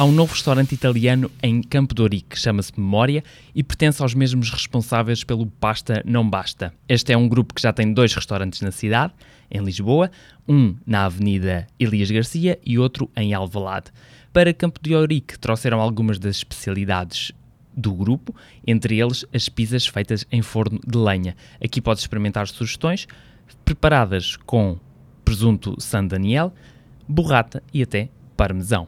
Há um novo restaurante italiano em Campo de Ourique, que chama-se Memória e pertence aos mesmos responsáveis pelo Pasta Não Basta. Este é um grupo que já tem dois restaurantes na cidade, em Lisboa, um na Avenida Elias Garcia e outro em Alvalade. Para Campo de Ourique trouxeram algumas das especialidades do grupo, entre eles as pizzas feitas em forno de lenha. Aqui podes experimentar sugestões preparadas com presunto San Daniel, burrata e até parmesão.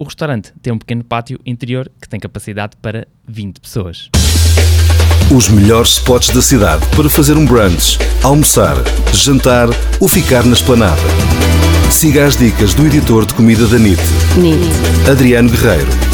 O restaurante tem um pequeno pátio interior que tem capacidade para 20 pessoas. Os melhores spots da cidade para fazer um brunch, almoçar, jantar ou ficar na esplanada. Siga as dicas do editor de comida da NIT, NIT. Adriano Guerreiro.